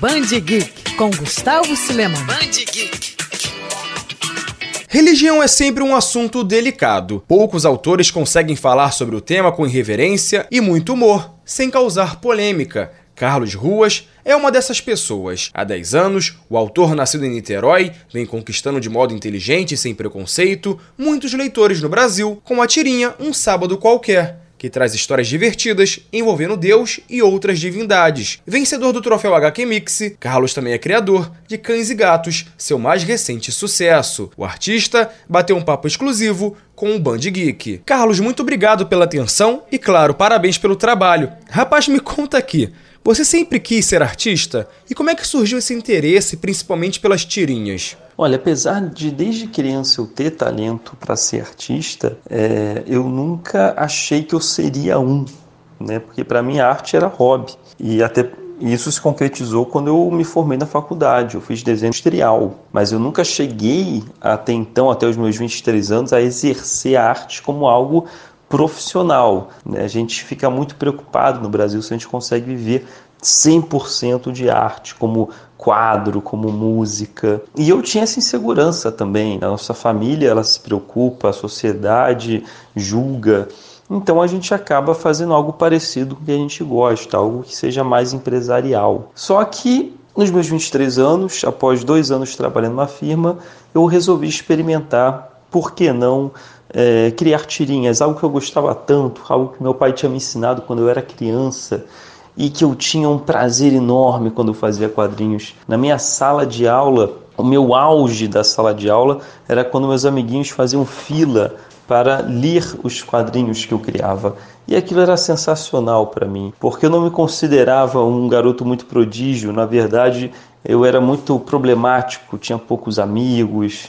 Band Geek com Gustavo Cileman. Band Geek. Religião é sempre um assunto delicado. Poucos autores conseguem falar sobre o tema com irreverência e muito humor, sem causar polêmica. Carlos Ruas é uma dessas pessoas. Há 10 anos, o autor nascido em Niterói vem conquistando de modo inteligente e sem preconceito muitos leitores no Brasil com a tirinha Um Sábado Qualquer que traz histórias divertidas envolvendo Deus e outras divindades. Vencedor do troféu HQ Mix, Carlos também é criador de Cães e Gatos, seu mais recente sucesso. O artista bateu um papo exclusivo com o Band Geek. Carlos, muito obrigado pela atenção e, claro, parabéns pelo trabalho. Rapaz, me conta aqui. Você sempre quis ser artista? E como é que surgiu esse interesse, principalmente pelas tirinhas? Olha, apesar de desde criança eu ter talento para ser artista, é, eu nunca achei que eu seria um, né? Porque para mim a arte era hobby e até isso se concretizou quando eu me formei na faculdade. Eu fiz desenho industrial, mas eu nunca cheguei até então, até os meus 23 anos, a exercer a arte como algo profissional. Né? A gente fica muito preocupado no Brasil se a gente consegue viver 100% de arte, como quadro, como música. E eu tinha essa insegurança também. A nossa família ela se preocupa, a sociedade julga. Então a gente acaba fazendo algo parecido com o que a gente gosta, algo que seja mais empresarial. Só que nos meus 23 anos, após dois anos trabalhando na firma, eu resolvi experimentar, por que não, é, criar tirinhas, algo que eu gostava tanto, algo que meu pai tinha me ensinado quando eu era criança e que eu tinha um prazer enorme quando eu fazia quadrinhos. Na minha sala de aula, o meu auge da sala de aula era quando meus amiguinhos faziam fila para ler os quadrinhos que eu criava. E aquilo era sensacional para mim, porque eu não me considerava um garoto muito prodígio, na verdade, eu era muito problemático, tinha poucos amigos,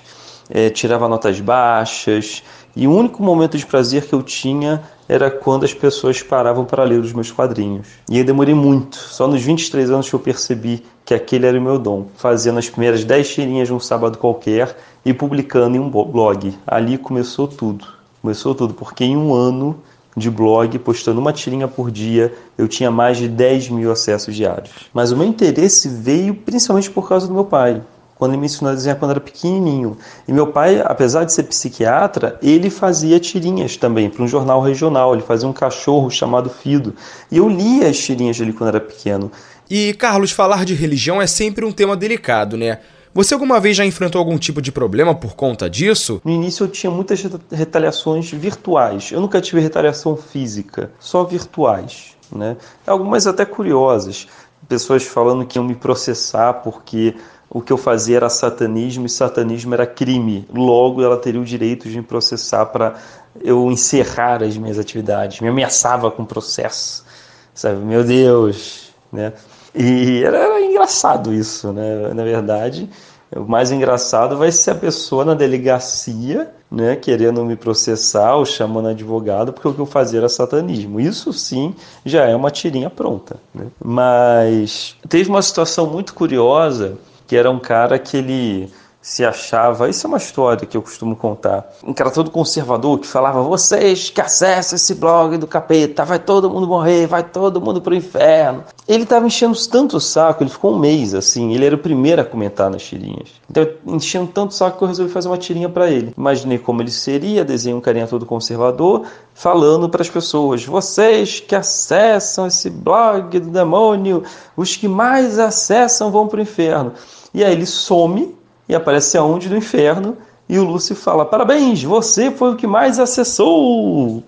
é, tirava notas baixas, e o único momento de prazer que eu tinha era quando as pessoas paravam para ler os meus quadrinhos. E eu demorei muito, só nos 23 anos que eu percebi que aquele era o meu dom, fazendo as primeiras 10 tirinhas de um sábado qualquer e publicando em um blog. Ali começou tudo. Começou tudo, porque em um ano de blog, postando uma tirinha por dia, eu tinha mais de 10 mil acessos diários. Mas o meu interesse veio principalmente por causa do meu pai quando ele me ensinou a desenhar quando era pequenininho. E meu pai, apesar de ser psiquiatra, ele fazia tirinhas também para um jornal regional. Ele fazia um cachorro chamado Fido. E eu lia as tirinhas dele quando era pequeno. E, Carlos, falar de religião é sempre um tema delicado, né? Você alguma vez já enfrentou algum tipo de problema por conta disso? No início eu tinha muitas retaliações virtuais. Eu nunca tive retaliação física, só virtuais. Né? Algumas até curiosas. Pessoas falando que iam me processar porque o que eu fazia era satanismo e satanismo era crime. Logo, ela teria o direito de me processar para eu encerrar as minhas atividades. Me ameaçava com processo, sabe? Meu Deus, né? E era, era engraçado isso, né? Na verdade, o mais engraçado vai ser a pessoa na delegacia, né, querendo me processar ou chamando advogado, porque o que eu fazia era satanismo. Isso sim já é uma tirinha pronta. Né? Mas teve uma situação muito curiosa que era um cara que ele se achava, isso é uma história que eu costumo contar, um cara todo conservador que falava, vocês que acessam esse blog do capeta, vai todo mundo morrer, vai todo mundo pro inferno. Ele estava enchendo tanto o saco, ele ficou um mês assim, ele era o primeiro a comentar nas tirinhas. Então, enchendo tanto o saco que eu resolvi fazer uma tirinha para ele. Imaginei como ele seria, desenhei um carinha todo conservador, falando para as pessoas, vocês que acessam esse blog do demônio, os que mais acessam vão pro inferno. E aí ele some e aparece aonde? No inferno. E o Lúcio fala: Parabéns, você foi o que mais acessou.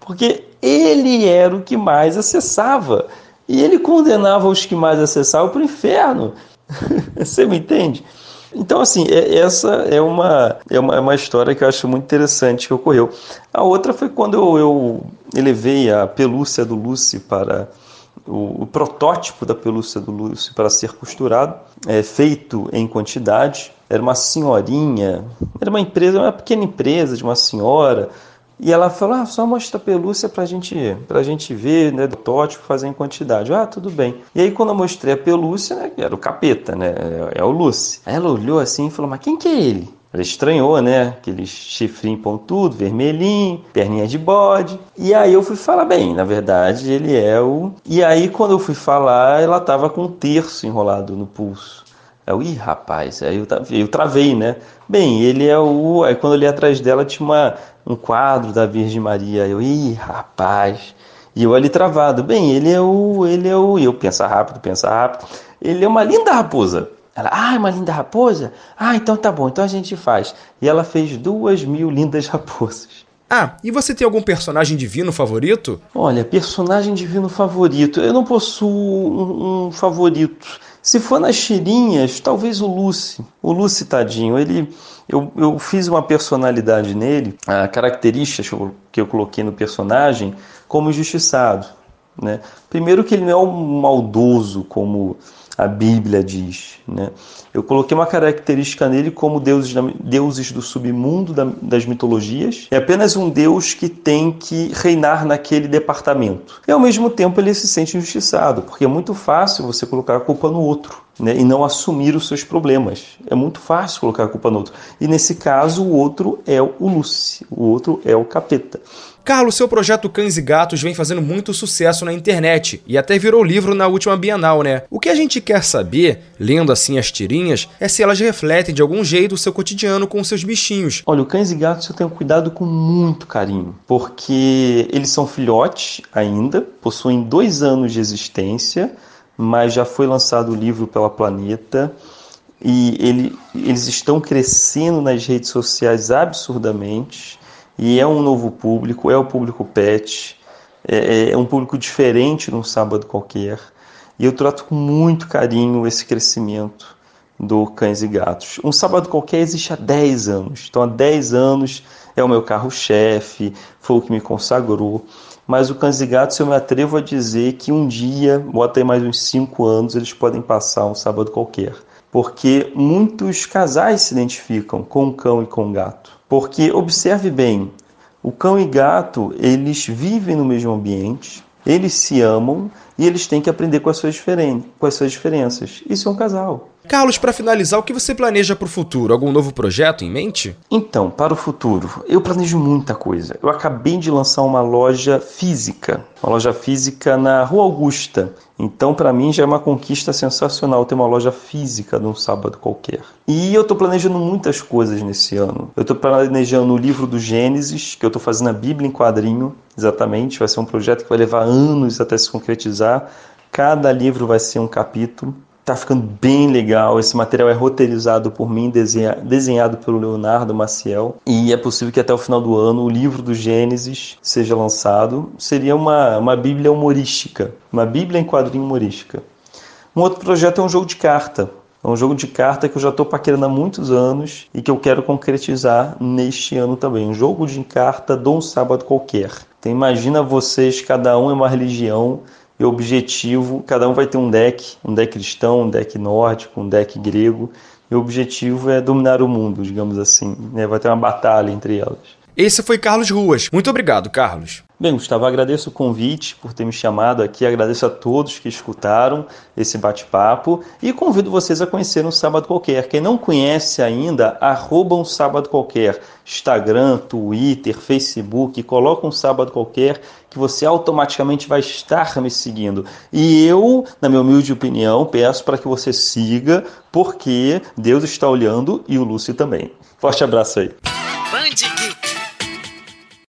Porque ele era o que mais acessava. E ele condenava os que mais acessavam para o inferno. você me entende? Então, assim, é, essa é uma, é uma, é uma história que eu acho muito interessante que ocorreu. A outra foi quando eu, eu elevei a pelúcia do Lúcio para o, o, protótipo da pelúcia do Lúcio para ser costurado, é, feito em quantidade. Era uma senhorinha, era uma empresa, uma pequena empresa de uma senhora, e ela falou: ah, só mostra a pelúcia para gente, a gente ver, né, protótipo, fazer em quantidade. Ah, tudo bem. E aí, quando eu mostrei a pelúcia, né, era o capeta, né, é, é o Lúcio. Aí ela olhou assim e falou: mas quem que é ele? Ela estranhou, né? Aquele chifrinho pontudo, vermelhinho, perninha de bode. E aí eu fui falar, bem, na verdade ele é o. E aí quando eu fui falar, ela tava com um terço enrolado no pulso. Eu, ih, rapaz, aí eu, eu travei, né? Bem, ele é o. Aí quando eu li atrás dela tinha uma, um quadro da Virgem Maria. Eu, ih, rapaz. E eu ali travado. Bem, ele é o. Ele é o. E eu pensa rápido, pensa rápido. Ele é uma linda raposa. Ela, ah, uma linda raposa? Ah, então tá bom, então a gente faz. E ela fez duas mil lindas raposas. Ah, e você tem algum personagem divino favorito? Olha, personagem divino favorito. Eu não possuo um, um favorito. Se for nas tirinhas, talvez o Lucy. O Lucy, tadinho, ele. Eu, eu fiz uma personalidade nele, a características que eu coloquei no personagem, como injustiçado. Né? Primeiro que ele não é um maldoso como a Bíblia diz. Né? Eu coloquei uma característica nele como deuses, deuses do submundo das mitologias. É apenas um deus que tem que reinar naquele departamento. E ao mesmo tempo ele se sente injustiçado, porque é muito fácil você colocar a culpa no outro. Né, e não assumir os seus problemas. É muito fácil colocar a culpa no outro. E nesse caso, o outro é o Lúcio, o outro é o capeta. Carlos, seu projeto Cães e Gatos vem fazendo muito sucesso na internet e até virou livro na última Bienal, né? O que a gente quer saber, lendo assim as tirinhas, é se elas refletem de algum jeito o seu cotidiano com seus bichinhos. Olha, o Cães e Gatos eu tenho cuidado com muito carinho, porque eles são filhotes ainda, possuem dois anos de existência, mas já foi lançado o livro pela Planeta e ele, eles estão crescendo nas redes sociais absurdamente e é um novo público, é o público pet, é, é um público diferente num sábado qualquer. E eu trato com muito carinho esse crescimento do Cães e Gatos. Um sábado qualquer existe há 10 anos. Então, há 10 anos é o meu carro-chefe, foi o que me consagrou. Mas o Cães e Gatos eu me atrevo a dizer que um dia, ou até mais uns 5 anos, eles podem passar um sábado qualquer. Porque muitos casais se identificam com o cão e com o gato. Porque observe bem, o cão e gato, eles vivem no mesmo ambiente, eles se amam e eles têm que aprender com as suas, com as suas diferenças. Isso é um casal. Carlos, para finalizar, o que você planeja para o futuro? Algum novo projeto em mente? Então, para o futuro, eu planejo muita coisa. Eu acabei de lançar uma loja física, uma loja física na Rua Augusta. Então, para mim, já é uma conquista sensacional ter uma loja física num sábado qualquer. E eu estou planejando muitas coisas nesse ano. Eu estou planejando o livro do Gênesis, que eu estou fazendo a Bíblia em quadrinho, exatamente. Vai ser um projeto que vai levar anos até se concretizar. Cada livro vai ser um capítulo. Tá ficando bem legal. Esse material é roteirizado por mim, desenha, desenhado pelo Leonardo Maciel. E é possível que até o final do ano o livro do Gênesis seja lançado. Seria uma, uma Bíblia humorística, uma Bíblia em quadrinho humorística. Um outro projeto é um jogo de carta. É um jogo de carta que eu já estou paquerando há muitos anos e que eu quero concretizar neste ano também. Um jogo de carta de um sábado qualquer. Então imagina vocês, cada um é uma religião e o objetivo, cada um vai ter um deck, um deck cristão, um deck nórdico, um deck grego, e o objetivo é dominar o mundo, digamos assim. Né? Vai ter uma batalha entre elas. Esse foi Carlos Ruas. Muito obrigado, Carlos. Bem, Gustavo, agradeço o convite por ter me chamado aqui, agradeço a todos que escutaram esse bate-papo e convido vocês a conhecer um Sábado Qualquer. Quem não conhece ainda, arroba um Sábado Qualquer. Instagram, Twitter, Facebook, coloca um Sábado Qualquer que você automaticamente vai estar me seguindo. E eu, na minha humilde opinião, peço para que você siga, porque Deus está olhando e o Lúcio também. Forte abraço aí.